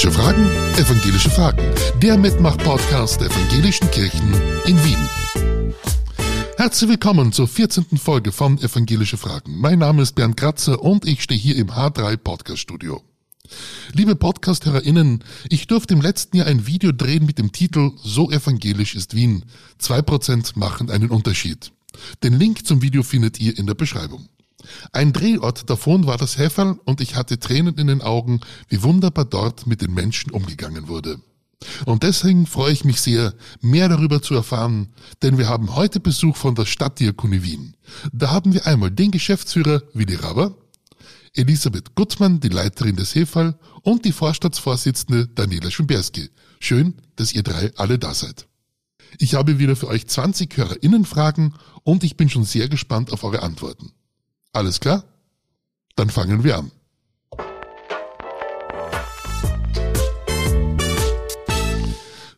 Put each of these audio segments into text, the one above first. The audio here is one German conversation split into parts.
Evangelische Fragen, Evangelische Fragen. Der Mitmach-Podcast der Evangelischen Kirchen in Wien. Herzlich willkommen zur 14. Folge von Evangelische Fragen. Mein Name ist Bernd Kratzer und ich stehe hier im H3 Podcast Studio. Liebe Podcast-HörerInnen, ich durfte im letzten Jahr ein Video drehen mit dem Titel So evangelisch ist Wien. Zwei Prozent machen einen Unterschied. Den Link zum Video findet ihr in der Beschreibung. Ein Drehort davon war das Häferl und ich hatte Tränen in den Augen, wie wunderbar dort mit den Menschen umgegangen wurde. Und deswegen freue ich mich sehr, mehr darüber zu erfahren, denn wir haben heute Besuch von der Stadtdiakonie Wien. Da haben wir einmal den Geschäftsführer Willi Raber, Elisabeth Gutmann, die Leiterin des Hefall und die Vorstandsvorsitzende Daniela Schumberski. Schön, dass ihr drei alle da seid. Ich habe wieder für euch 20 HörerInnenfragen und ich bin schon sehr gespannt auf eure Antworten. Alles klar? Dann fangen wir an.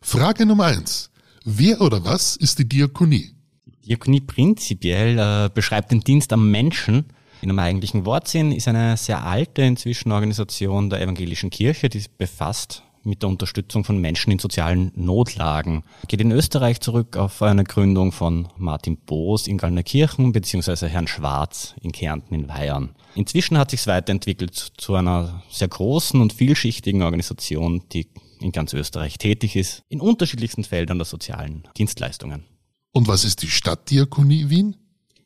Frage Nummer eins: Wer oder was ist die Diakonie? Diakonie prinzipiell äh, beschreibt den Dienst am Menschen. In einem eigentlichen Wortsinn ist eine sehr alte inzwischen Organisation der evangelischen Kirche, die befasst mit der Unterstützung von Menschen in sozialen Notlagen. Geht in Österreich zurück auf eine Gründung von Martin Boos in Gallnerkirchen beziehungsweise Herrn Schwarz in Kärnten in Weyern. Inzwischen hat sich es weiterentwickelt zu einer sehr großen und vielschichtigen Organisation, die in ganz Österreich tätig ist, in unterschiedlichsten Feldern der sozialen Dienstleistungen. Und was ist die Stadtdiakonie Wien?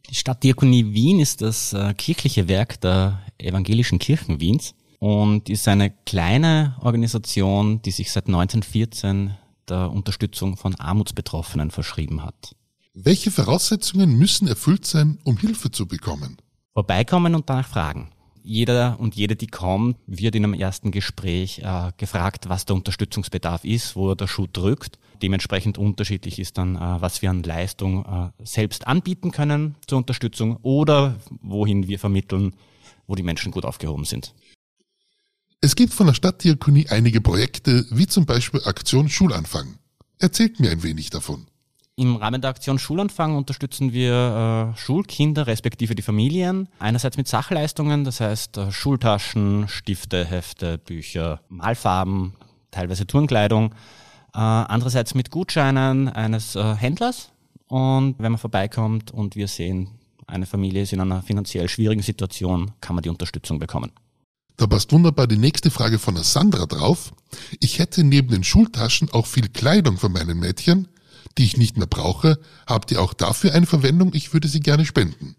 Die Stadtdiakonie Wien ist das äh, kirchliche Werk der evangelischen Kirchen Wiens und ist eine kleine Organisation, die sich seit 1914 der Unterstützung von Armutsbetroffenen verschrieben hat. Welche Voraussetzungen müssen erfüllt sein, um Hilfe zu bekommen? Vorbeikommen und danach fragen. Jeder und jede, die kommt, wird in einem ersten Gespräch äh, gefragt, was der Unterstützungsbedarf ist, wo der Schuh drückt. Dementsprechend unterschiedlich ist dann, äh, was wir an Leistung äh, selbst anbieten können zur Unterstützung oder wohin wir vermitteln, wo die Menschen gut aufgehoben sind. Es gibt von der Stadtdiakonie einige Projekte, wie zum Beispiel Aktion Schulanfang. Erzählt mir ein wenig davon. Im Rahmen der Aktion Schulanfang unterstützen wir äh, Schulkinder respektive die Familien. Einerseits mit Sachleistungen, das heißt äh, Schultaschen, Stifte, Hefte, Bücher, Malfarben, teilweise Turnkleidung. Äh, andererseits mit Gutscheinen eines äh, Händlers. Und wenn man vorbeikommt und wir sehen, eine Familie ist in einer finanziell schwierigen Situation, kann man die Unterstützung bekommen. Da passt wunderbar die nächste Frage von der Sandra drauf. Ich hätte neben den Schultaschen auch viel Kleidung von meinen Mädchen, die ich nicht mehr brauche. Habt ihr auch dafür eine Verwendung? Ich würde sie gerne spenden.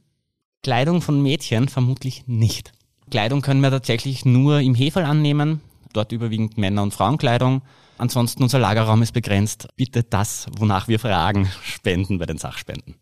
Kleidung von Mädchen vermutlich nicht. Kleidung können wir tatsächlich nur im Hefall annehmen, dort überwiegend Männer- und Frauenkleidung. Ansonsten unser Lagerraum ist begrenzt. Bitte das, wonach wir fragen, spenden bei den Sachspenden.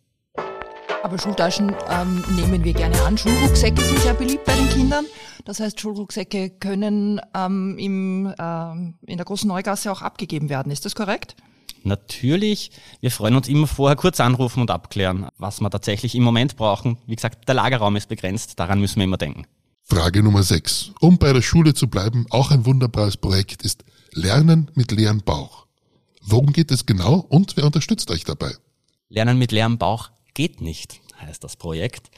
Aber Schultaschen ähm, nehmen wir gerne an. Schulrucksäcke sind sehr beliebt bei den Kindern. Das heißt, Schulrucksäcke können ähm, im, ähm, in der großen Neugasse auch abgegeben werden. Ist das korrekt? Natürlich. Wir freuen uns immer vorher kurz anrufen und abklären, was wir tatsächlich im Moment brauchen. Wie gesagt, der Lagerraum ist begrenzt. Daran müssen wir immer denken. Frage Nummer 6. Um bei der Schule zu bleiben, auch ein wunderbares Projekt ist Lernen mit leerem Bauch. Worum geht es genau und wer unterstützt euch dabei? Lernen mit leerem Bauch geht nicht, heißt das Projekt.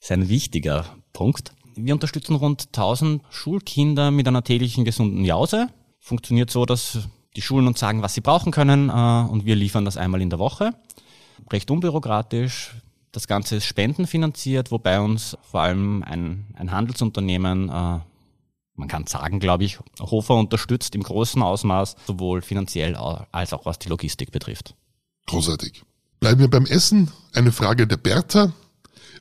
Ist ein wichtiger Punkt. Wir unterstützen rund 1000 Schulkinder mit einer täglichen gesunden Jause. Funktioniert so, dass die Schulen uns sagen, was sie brauchen können äh, und wir liefern das einmal in der Woche. Recht unbürokratisch. Das Ganze ist spendenfinanziert, wobei uns vor allem ein, ein Handelsunternehmen, äh, man kann sagen, glaube ich, Hofer unterstützt im großen Ausmaß, sowohl finanziell als auch was die Logistik betrifft. Großartig. Bleiben wir beim Essen. Eine Frage der Bertha.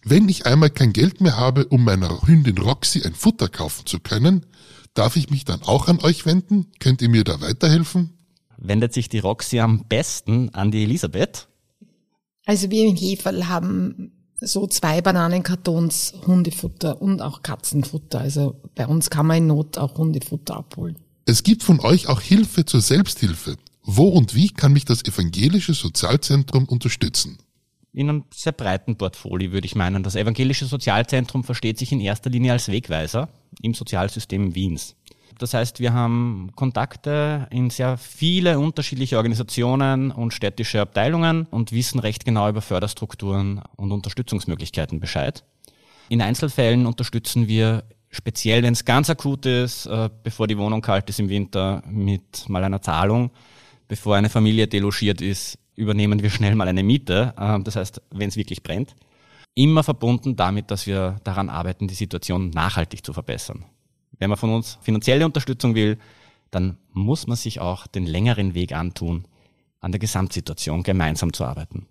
Wenn ich einmal kein Geld mehr habe, um meiner Hündin Roxy ein Futter kaufen zu können, darf ich mich dann auch an euch wenden? Könnt ihr mir da weiterhelfen? Wendet sich die Roxy am besten an die Elisabeth? Also wir in Heferl haben so zwei Bananenkartons Hundefutter und auch Katzenfutter. Also bei uns kann man in Not auch Hundefutter abholen. Es gibt von euch auch Hilfe zur Selbsthilfe. Wo und wie kann mich das evangelische Sozialzentrum unterstützen? In einem sehr breiten Portfolio würde ich meinen. Das evangelische Sozialzentrum versteht sich in erster Linie als Wegweiser im Sozialsystem Wiens. Das heißt, wir haben Kontakte in sehr viele unterschiedliche Organisationen und städtische Abteilungen und wissen recht genau über Förderstrukturen und Unterstützungsmöglichkeiten Bescheid. In Einzelfällen unterstützen wir speziell wenn es ganz akut ist, äh, bevor die Wohnung kalt ist im Winter, mit mal einer Zahlung. Bevor eine Familie delogiert ist, übernehmen wir schnell mal eine Miete. Äh, das heißt, wenn es wirklich brennt. Immer verbunden damit, dass wir daran arbeiten, die Situation nachhaltig zu verbessern. Wenn man von uns finanzielle Unterstützung will, dann muss man sich auch den längeren Weg antun, an der Gesamtsituation gemeinsam zu arbeiten.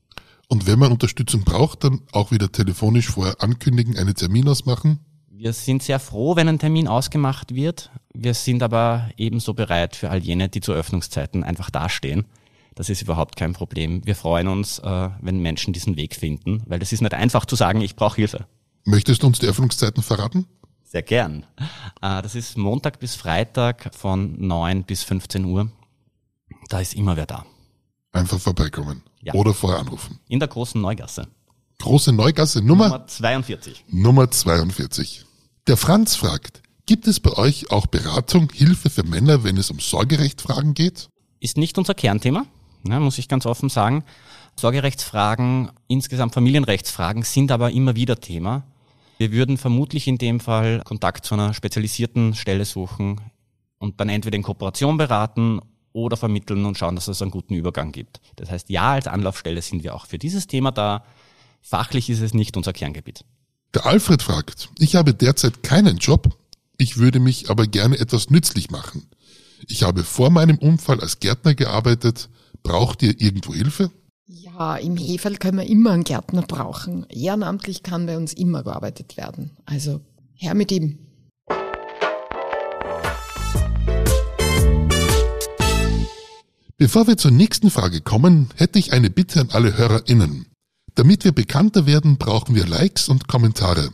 Und wenn man Unterstützung braucht, dann auch wieder telefonisch vorher ankündigen, einen Termin ausmachen? Wir sind sehr froh, wenn ein Termin ausgemacht wird. Wir sind aber ebenso bereit für all jene, die zu Öffnungszeiten einfach dastehen. Das ist überhaupt kein Problem. Wir freuen uns, äh, wenn Menschen diesen Weg finden, weil es ist nicht einfach zu sagen, ich brauche Hilfe. Möchtest du uns die Öffnungszeiten verraten? Sehr gern. Äh, das ist Montag bis Freitag von 9 bis 15 Uhr. Da ist immer wer da. Einfach vorbeikommen. Ja. Oder vorher anrufen. In der großen Neugasse. Große Neugasse Nummer, Nummer 42. Nummer 42. Der Franz fragt, gibt es bei euch auch Beratung, Hilfe für Männer, wenn es um Sorgerechtfragen geht? Ist nicht unser Kernthema, ne, muss ich ganz offen sagen. Sorgerechtsfragen, insgesamt Familienrechtsfragen sind aber immer wieder Thema. Wir würden vermutlich in dem Fall Kontakt zu einer spezialisierten Stelle suchen und dann entweder in Kooperation beraten oder vermitteln und schauen, dass es einen guten Übergang gibt. Das heißt, ja, als Anlaufstelle sind wir auch für dieses Thema da. Fachlich ist es nicht unser Kerngebiet. Der Alfred fragt, ich habe derzeit keinen Job, ich würde mich aber gerne etwas nützlich machen. Ich habe vor meinem Unfall als Gärtner gearbeitet. Braucht ihr irgendwo Hilfe? Ja, im Hefel können wir immer einen Gärtner brauchen. Ehrenamtlich kann bei uns immer gearbeitet werden. Also her mit ihm. Bevor wir zur nächsten Frage kommen, hätte ich eine Bitte an alle HörerInnen. Damit wir bekannter werden, brauchen wir Likes und Kommentare.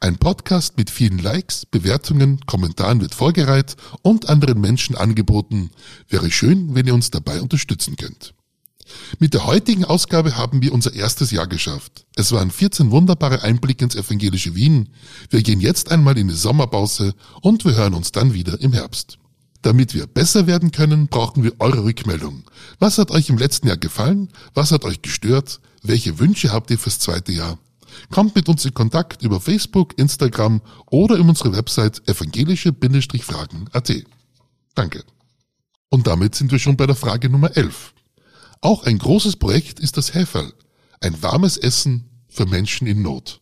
Ein Podcast mit vielen Likes, Bewertungen, Kommentaren wird vorgereiht und anderen Menschen angeboten. Wäre schön, wenn ihr uns dabei unterstützen könnt. Mit der heutigen Ausgabe haben wir unser erstes Jahr geschafft. Es waren 14 wunderbare Einblicke ins evangelische Wien. Wir gehen jetzt einmal in die Sommerpause und wir hören uns dann wieder im Herbst. Damit wir besser werden können, brauchen wir eure Rückmeldung. Was hat euch im letzten Jahr gefallen? Was hat euch gestört? Welche Wünsche habt ihr fürs zweite Jahr? Kommt mit uns in Kontakt über Facebook, Instagram oder in unsere Website evangelische-fragen.at. Danke. Und damit sind wir schon bei der Frage Nummer 11. Auch ein großes Projekt ist das Häferl. Ein warmes Essen für Menschen in Not.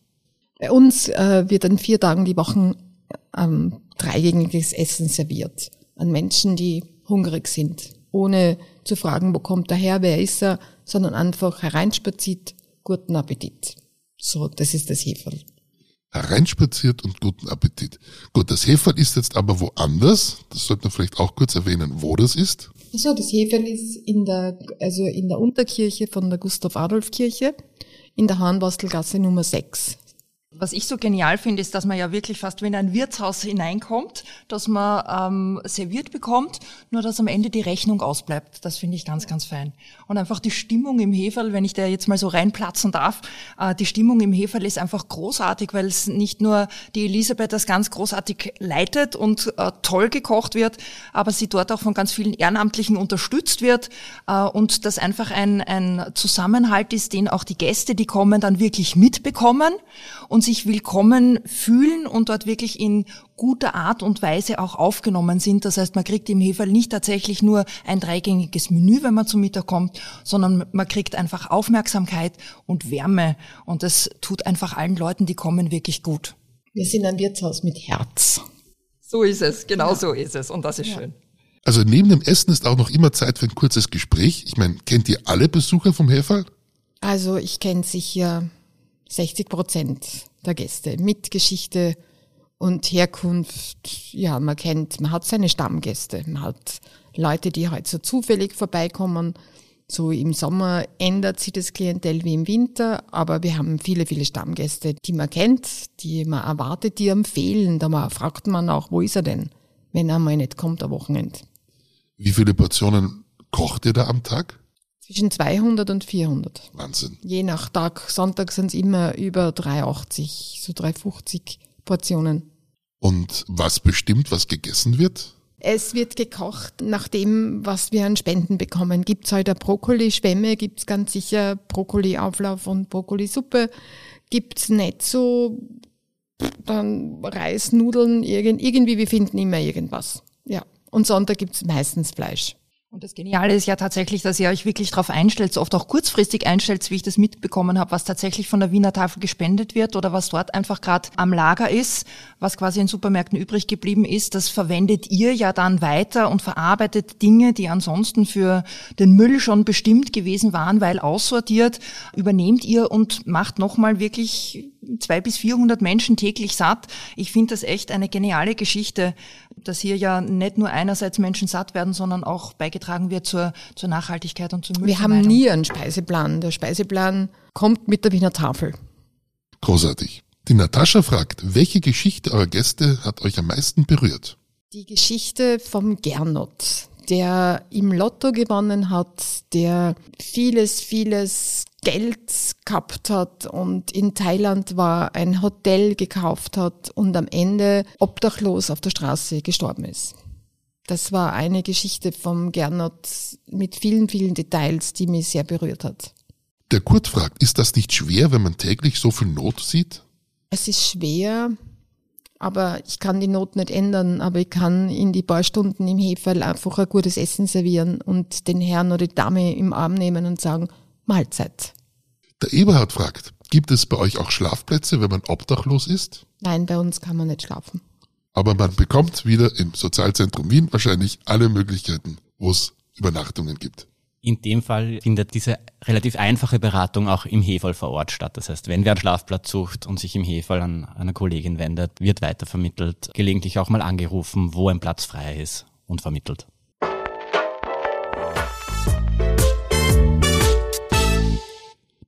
Bei uns äh, wird an vier Tagen die Woche ähm, dreigängiges Essen serviert an Menschen, die hungrig sind, ohne zu fragen, wo kommt er her, wer ist er, sondern einfach hereinspaziert, guten Appetit. So, das ist das Heferl. Hereinspaziert und guten Appetit. Gut, das Heferl ist jetzt aber woanders. Das sollte man vielleicht auch kurz erwähnen, wo das ist. Also das Heferl ist in der, also in der Unterkirche von der Gustav-Adolf-Kirche in der Hahnbastelgasse Nummer 6. Was ich so genial finde, ist, dass man ja wirklich fast wie in ein Wirtshaus hineinkommt, dass man ähm, serviert bekommt, nur dass am Ende die Rechnung ausbleibt. Das finde ich ganz, ganz fein. Und einfach die Stimmung im Heferl, wenn ich da jetzt mal so reinplatzen darf, äh, die Stimmung im Heferl ist einfach großartig, weil es nicht nur die Elisabeth das ganz großartig leitet und äh, toll gekocht wird, aber sie dort auch von ganz vielen Ehrenamtlichen unterstützt wird äh, und das einfach ein, ein Zusammenhalt ist, den auch die Gäste, die kommen, dann wirklich mitbekommen und sich willkommen fühlen und dort wirklich in guter Art und Weise auch aufgenommen sind. Das heißt, man kriegt im Heferl nicht tatsächlich nur ein dreigängiges Menü, wenn man zum Mittag kommt, sondern man kriegt einfach Aufmerksamkeit und Wärme. Und das tut einfach allen Leuten, die kommen, wirklich gut. Wir sind ein Wirtshaus mit Herz. So ist es, genau ja. so ist es. Und das ist ja. schön. Also neben dem Essen ist auch noch immer Zeit für ein kurzes Gespräch. Ich meine, kennt ihr alle Besucher vom Heferl? Also ich kenne sicher 60 Prozent der Gäste mit Geschichte und Herkunft. Ja, man kennt, man hat seine Stammgäste. Man hat Leute, die halt so zufällig vorbeikommen. So im Sommer ändert sich das Klientel wie im Winter, aber wir haben viele, viele Stammgäste, die man kennt, die man erwartet, die empfehlen. Da fragt man auch, wo ist er denn, wenn er mal nicht kommt am Wochenende. Wie viele Portionen kocht ihr da am Tag? Zwischen 200 und 400. Wahnsinn. Je nach Tag. Sonntag sind es immer über 380, so 350 Portionen. Und was bestimmt, was gegessen wird? Es wird gekocht nach dem, was wir an Spenden bekommen. Gibt's halt eine Brokkoli-Schwemme, gibt's ganz sicher Brokkoli-Auflauf und Brokkolisuppe. Gibt's nicht so dann Reis, Nudeln, irgendwie, wir finden immer irgendwas. Ja. Und Sonntag gibt's meistens Fleisch. Und das Geniale ist ja tatsächlich, dass ihr euch wirklich darauf einstellt, oft auch kurzfristig einstellt, wie ich das mitbekommen habe, was tatsächlich von der Wiener Tafel gespendet wird oder was dort einfach gerade am Lager ist, was quasi in Supermärkten übrig geblieben ist. Das verwendet ihr ja dann weiter und verarbeitet Dinge, die ansonsten für den Müll schon bestimmt gewesen waren, weil aussortiert, übernehmt ihr und macht nochmal wirklich zwei bis vierhundert Menschen täglich satt. Ich finde das echt eine geniale Geschichte, dass hier ja nicht nur einerseits Menschen satt werden, sondern auch beigetragen wird zur, zur Nachhaltigkeit und zur Müllvermeidung. Wir haben nie einen Speiseplan. Der Speiseplan kommt mit der Wiener Tafel. Großartig. Die Natascha fragt, welche Geschichte eurer Gäste hat euch am meisten berührt? Die Geschichte vom Gernot, der im Lotto gewonnen hat, der vieles, vieles Geld gehabt hat und in Thailand war, ein Hotel gekauft hat und am Ende obdachlos auf der Straße gestorben ist. Das war eine Geschichte vom Gernot mit vielen, vielen Details, die mich sehr berührt hat. Der Kurt fragt, ist das nicht schwer, wenn man täglich so viel Not sieht? Es ist schwer, aber ich kann die Not nicht ändern, aber ich kann in die paar Stunden im Heferl einfach ein gutes Essen servieren und den Herrn oder die Dame im Arm nehmen und sagen, Mahlzeit. Der Eberhard fragt, gibt es bei euch auch Schlafplätze, wenn man obdachlos ist? Nein, bei uns kann man nicht schlafen. Aber man bekommt wieder im Sozialzentrum Wien wahrscheinlich alle Möglichkeiten, wo es Übernachtungen gibt. In dem Fall findet diese relativ einfache Beratung auch im Hefall vor Ort statt. Das heißt, wenn wer einen Schlafplatz sucht und sich im Hefall an eine Kollegin wendet, wird weitervermittelt, gelegentlich auch mal angerufen, wo ein Platz frei ist und vermittelt.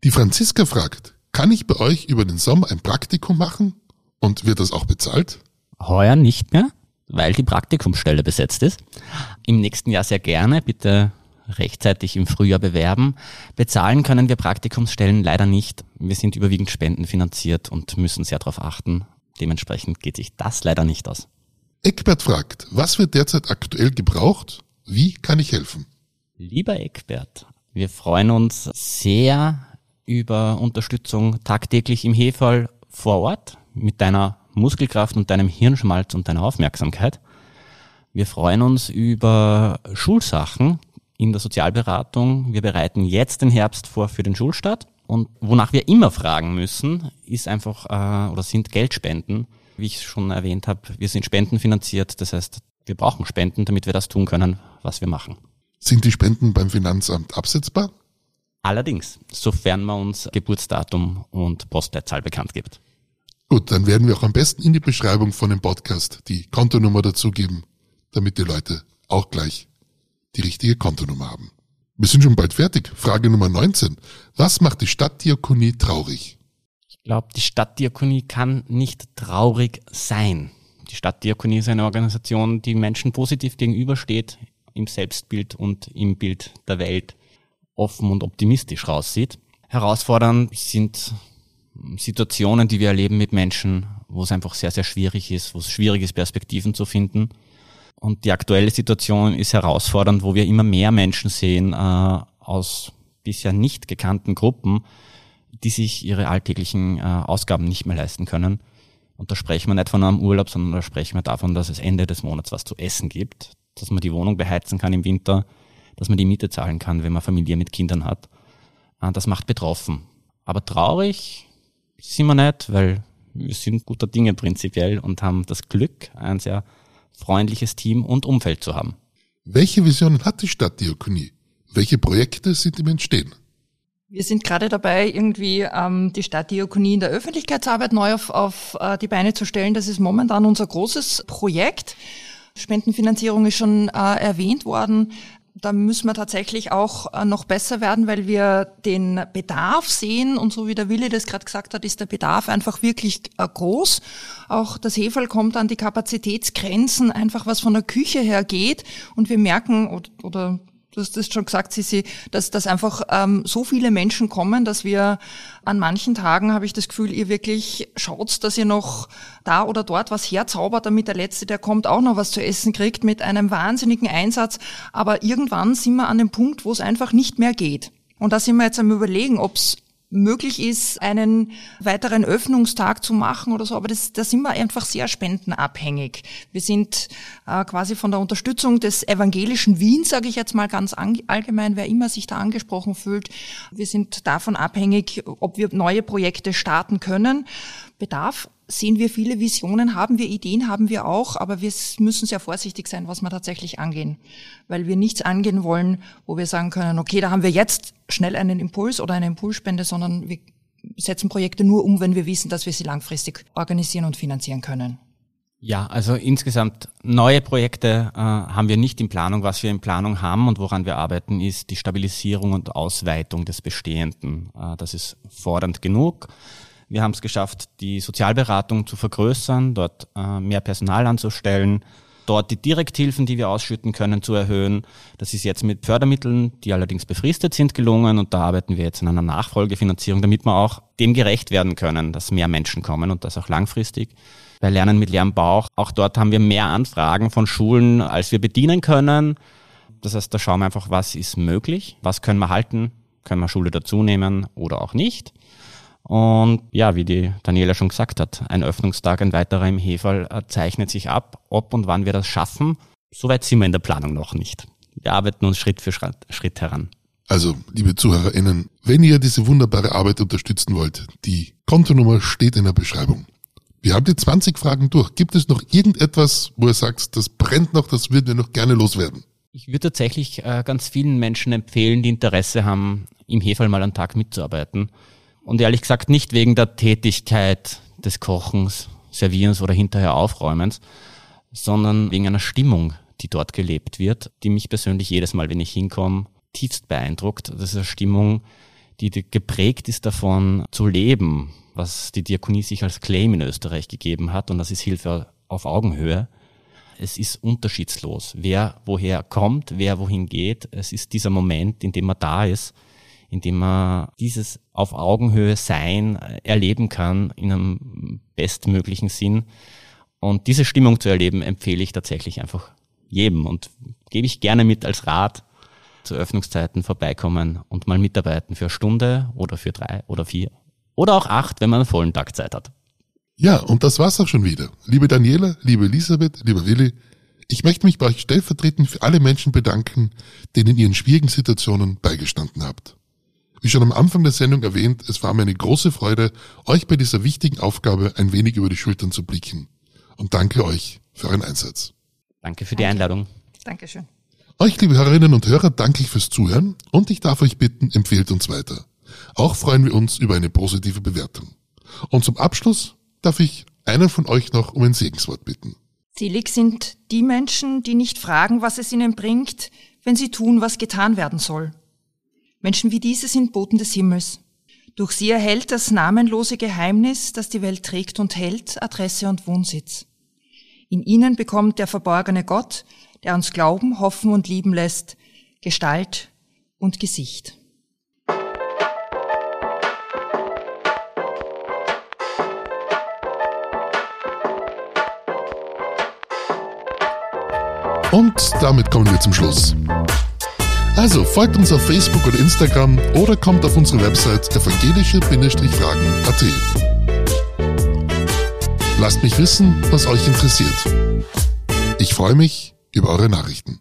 Die Franziska fragt, kann ich bei euch über den Sommer ein Praktikum machen? Und wird das auch bezahlt? Heuer nicht mehr, weil die Praktikumsstelle besetzt ist. Im nächsten Jahr sehr gerne. Bitte rechtzeitig im Frühjahr bewerben. Bezahlen können wir Praktikumsstellen leider nicht. Wir sind überwiegend spendenfinanziert und müssen sehr darauf achten. Dementsprechend geht sich das leider nicht aus. Eckbert fragt, was wird derzeit aktuell gebraucht? Wie kann ich helfen? Lieber Eckbert, wir freuen uns sehr über Unterstützung tagtäglich im Hefall vor Ort mit deiner Muskelkraft und deinem Hirnschmalz und deiner Aufmerksamkeit. Wir freuen uns über Schulsachen, in der Sozialberatung. Wir bereiten jetzt den Herbst vor für den Schulstart. Und wonach wir immer fragen müssen, ist einfach äh, oder sind Geldspenden. Wie ich schon erwähnt habe, wir sind spendenfinanziert. Das heißt, wir brauchen Spenden, damit wir das tun können, was wir machen. Sind die Spenden beim Finanzamt absetzbar? Allerdings, sofern man uns Geburtsdatum und Postleitzahl bekannt gibt. Gut, dann werden wir auch am besten in die Beschreibung von dem Podcast die Kontonummer dazugeben, damit die Leute auch gleich die richtige Kontonummer haben. Wir sind schon bald fertig. Frage Nummer 19. Was macht die Stadtdiakonie traurig? Ich glaube, die Stadtdiakonie kann nicht traurig sein. Die Stadtdiakonie ist eine Organisation, die Menschen positiv gegenübersteht, im Selbstbild und im Bild der Welt offen und optimistisch raussieht. Herausfordernd sind Situationen, die wir erleben mit Menschen, wo es einfach sehr, sehr schwierig ist, wo es schwierig ist, Perspektiven zu finden. Und die aktuelle Situation ist herausfordernd, wo wir immer mehr Menschen sehen äh, aus bisher nicht gekannten Gruppen, die sich ihre alltäglichen äh, Ausgaben nicht mehr leisten können. Und da sprechen wir nicht von einem Urlaub, sondern da sprechen wir davon, dass es Ende des Monats was zu essen gibt, dass man die Wohnung beheizen kann im Winter, dass man die Miete zahlen kann, wenn man Familie mit Kindern hat. Äh, das macht betroffen. Aber traurig sind wir nicht, weil wir sind guter Dinge prinzipiell und haben das Glück, ein sehr freundliches Team und Umfeld zu haben. Welche Visionen hat die Stadtdiakonie? Welche Projekte sind im Entstehen? Wir sind gerade dabei, irgendwie ähm, die Stadtdiakonie in der Öffentlichkeitsarbeit neu auf, auf äh, die Beine zu stellen. Das ist momentan unser großes Projekt. Spendenfinanzierung ist schon äh, erwähnt worden da müssen wir tatsächlich auch äh, noch besser werden, weil wir den Bedarf sehen und so wie der Willi das gerade gesagt hat, ist der Bedarf einfach wirklich äh, groß. Auch das Hefel kommt an die Kapazitätsgrenzen, einfach was von der Küche her geht und wir merken oder, oder du hast das schon gesagt, Sissi, dass, dass einfach ähm, so viele Menschen kommen, dass wir an manchen Tagen, habe ich das Gefühl, ihr wirklich schaut, dass ihr noch da oder dort was herzaubert, damit der Letzte, der kommt, auch noch was zu essen kriegt mit einem wahnsinnigen Einsatz. Aber irgendwann sind wir an dem Punkt, wo es einfach nicht mehr geht. Und da sind wir jetzt am Überlegen, ob es möglich ist, einen weiteren Öffnungstag zu machen oder so, aber das, da sind wir einfach sehr spendenabhängig. Wir sind äh, quasi von der Unterstützung des evangelischen Wien, sage ich jetzt mal ganz allgemein, wer immer sich da angesprochen fühlt. Wir sind davon abhängig, ob wir neue Projekte starten können. Bedarf sehen wir viele Visionen, haben wir Ideen, haben wir auch, aber wir müssen sehr vorsichtig sein, was wir tatsächlich angehen, weil wir nichts angehen wollen, wo wir sagen können, okay, da haben wir jetzt schnell einen Impuls oder eine Impulsspende, sondern wir setzen Projekte nur um, wenn wir wissen, dass wir sie langfristig organisieren und finanzieren können. Ja, also insgesamt neue Projekte äh, haben wir nicht in Planung. Was wir in Planung haben und woran wir arbeiten, ist die Stabilisierung und Ausweitung des Bestehenden. Äh, das ist fordernd genug. Wir haben es geschafft, die Sozialberatung zu vergrößern, dort äh, mehr Personal anzustellen, dort die Direkthilfen, die wir ausschütten können, zu erhöhen. Das ist jetzt mit Fördermitteln, die allerdings befristet sind, gelungen und da arbeiten wir jetzt an einer Nachfolgefinanzierung, damit wir auch dem gerecht werden können, dass mehr Menschen kommen und das auch langfristig. Bei Lernen mit leerem auch dort haben wir mehr Anfragen von Schulen, als wir bedienen können. Das heißt, da schauen wir einfach, was ist möglich, was können wir halten, können wir Schule dazunehmen oder auch nicht. Und ja, wie die Daniela schon gesagt hat, ein Öffnungstag, ein weiterer im Hefall äh, zeichnet sich ab. Ob und wann wir das schaffen, soweit sind wir in der Planung noch nicht. Wir arbeiten uns Schritt für Schritt heran. Also, liebe ZuhörerInnen, wenn ihr diese wunderbare Arbeit unterstützen wollt, die Kontonummer steht in der Beschreibung. Wir haben die 20 Fragen durch. Gibt es noch irgendetwas, wo ihr sagt, das brennt noch, das würden wir noch gerne loswerden? Ich würde tatsächlich äh, ganz vielen Menschen empfehlen, die Interesse haben, im Hefall mal einen Tag mitzuarbeiten. Und ehrlich gesagt nicht wegen der Tätigkeit des Kochens, Servierens oder hinterher Aufräumens, sondern wegen einer Stimmung, die dort gelebt wird, die mich persönlich jedes Mal, wenn ich hinkomme, tiefst beeindruckt. Das ist eine Stimmung, die geprägt ist davon zu leben, was die Diakonie sich als Claim in Österreich gegeben hat und das ist Hilfe auf Augenhöhe. Es ist unterschiedslos, wer woher kommt, wer wohin geht. Es ist dieser Moment, in dem man da ist indem man dieses auf Augenhöhe Sein erleben kann in einem bestmöglichen Sinn. Und diese Stimmung zu erleben, empfehle ich tatsächlich einfach jedem und gebe ich gerne mit als Rat zu Öffnungszeiten vorbeikommen und mal mitarbeiten für eine Stunde oder für drei oder vier oder auch acht, wenn man einen vollen Tag Zeit hat. Ja, und das war's auch schon wieder. Liebe Daniela, liebe Elisabeth, lieber Willi, ich möchte mich bei euch stellvertretend für alle Menschen bedanken, denen in ihren schwierigen Situationen beigestanden habt. Wie schon am Anfang der Sendung erwähnt, es war mir eine große Freude, euch bei dieser wichtigen Aufgabe ein wenig über die Schultern zu blicken. Und danke euch für euren Einsatz. Danke für die Einladung. Dankeschön. Euch, liebe Hörerinnen und Hörer, danke ich fürs Zuhören und ich darf euch bitten, empfehlt uns weiter. Auch freuen wir uns über eine positive Bewertung. Und zum Abschluss darf ich einen von euch noch um ein Segenswort bitten. Selig sind die Menschen, die nicht fragen, was es ihnen bringt, wenn sie tun, was getan werden soll. Menschen wie diese sind Boten des Himmels. Durch sie erhält das namenlose Geheimnis, das die Welt trägt und hält, Adresse und Wohnsitz. In ihnen bekommt der verborgene Gott, der uns glauben, hoffen und lieben lässt, Gestalt und Gesicht. Und damit kommen wir zum Schluss. Also folgt uns auf Facebook oder Instagram oder kommt auf unsere Website evangelische-fragen.at. Lasst mich wissen, was euch interessiert. Ich freue mich über eure Nachrichten.